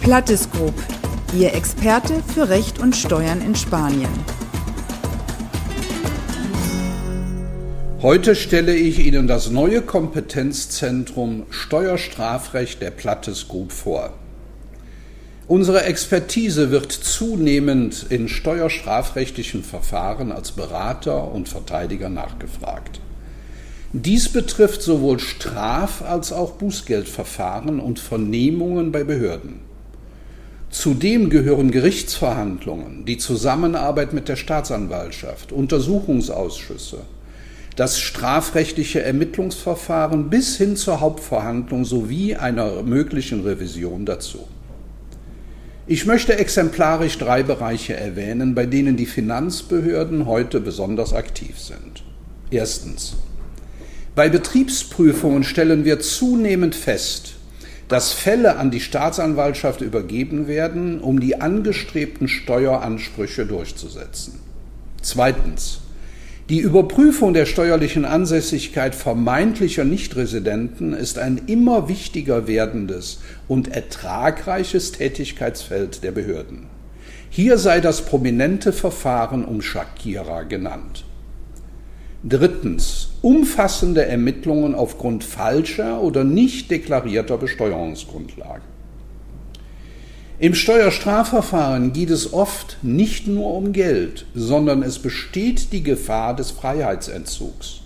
Plattes Group, Ihr Experte für Recht und Steuern in Spanien. Heute stelle ich Ihnen das neue Kompetenzzentrum Steuerstrafrecht der Plattes Group vor. Unsere Expertise wird zunehmend in steuerstrafrechtlichen Verfahren als Berater und Verteidiger nachgefragt. Dies betrifft sowohl Straf- als auch Bußgeldverfahren und Vernehmungen bei Behörden. Zudem gehören Gerichtsverhandlungen, die Zusammenarbeit mit der Staatsanwaltschaft, Untersuchungsausschüsse, das strafrechtliche Ermittlungsverfahren bis hin zur Hauptverhandlung sowie einer möglichen Revision dazu. Ich möchte exemplarisch drei Bereiche erwähnen, bei denen die Finanzbehörden heute besonders aktiv sind. Erstens. Bei Betriebsprüfungen stellen wir zunehmend fest, dass Fälle an die Staatsanwaltschaft übergeben werden, um die angestrebten Steueransprüche durchzusetzen. Zweitens. Die Überprüfung der steuerlichen Ansässigkeit vermeintlicher Nichtresidenten ist ein immer wichtiger werdendes und ertragreiches Tätigkeitsfeld der Behörden. Hier sei das prominente Verfahren um Shakira genannt. Drittens. Umfassende Ermittlungen aufgrund falscher oder nicht deklarierter Besteuerungsgrundlagen. Im Steuerstrafverfahren geht es oft nicht nur um Geld, sondern es besteht die Gefahr des Freiheitsentzugs.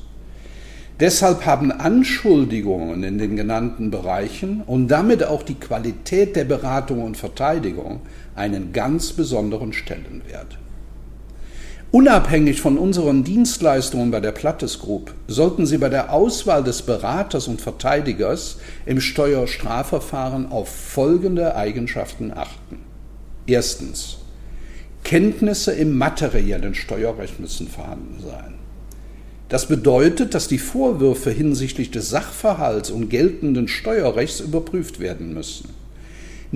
Deshalb haben Anschuldigungen in den genannten Bereichen und damit auch die Qualität der Beratung und Verteidigung einen ganz besonderen Stellenwert. Unabhängig von unseren Dienstleistungen bei der Plattes Group sollten Sie bei der Auswahl des Beraters und Verteidigers im Steuerstrafverfahren auf folgende Eigenschaften achten. Erstens. Kenntnisse im materiellen Steuerrecht müssen vorhanden sein. Das bedeutet, dass die Vorwürfe hinsichtlich des Sachverhalts und geltenden Steuerrechts überprüft werden müssen.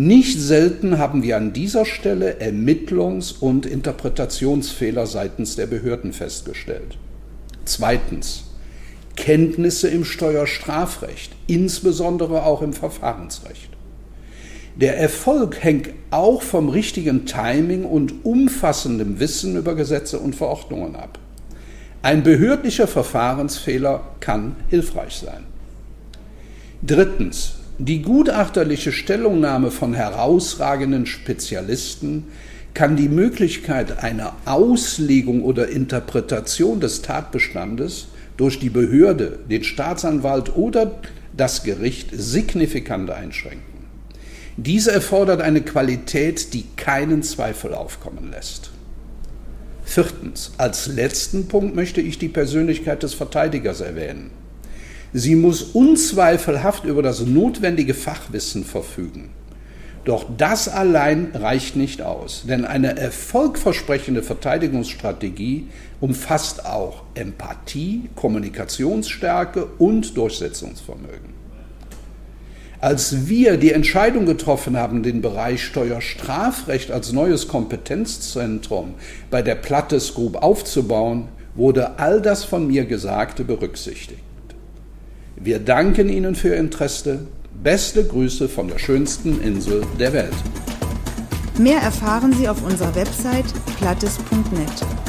Nicht selten haben wir an dieser Stelle Ermittlungs- und Interpretationsfehler seitens der Behörden festgestellt. Zweitens. Kenntnisse im Steuerstrafrecht, insbesondere auch im Verfahrensrecht. Der Erfolg hängt auch vom richtigen Timing und umfassendem Wissen über Gesetze und Verordnungen ab. Ein behördlicher Verfahrensfehler kann hilfreich sein. Drittens. Die gutachterliche Stellungnahme von herausragenden Spezialisten kann die Möglichkeit einer Auslegung oder Interpretation des Tatbestandes durch die Behörde, den Staatsanwalt oder das Gericht signifikant einschränken. Diese erfordert eine Qualität, die keinen Zweifel aufkommen lässt. Viertens, als letzten Punkt möchte ich die Persönlichkeit des Verteidigers erwähnen. Sie muss unzweifelhaft über das notwendige Fachwissen verfügen. Doch das allein reicht nicht aus, denn eine erfolgversprechende Verteidigungsstrategie umfasst auch Empathie, Kommunikationsstärke und Durchsetzungsvermögen. Als wir die Entscheidung getroffen haben, den Bereich Steuerstrafrecht als neues Kompetenzzentrum bei der Plattes Group aufzubauen, wurde all das von mir Gesagte berücksichtigt. Wir danken Ihnen für Ihr Interesse. Beste Grüße von der schönsten Insel der Welt. Mehr erfahren Sie auf unserer Website plattes.net.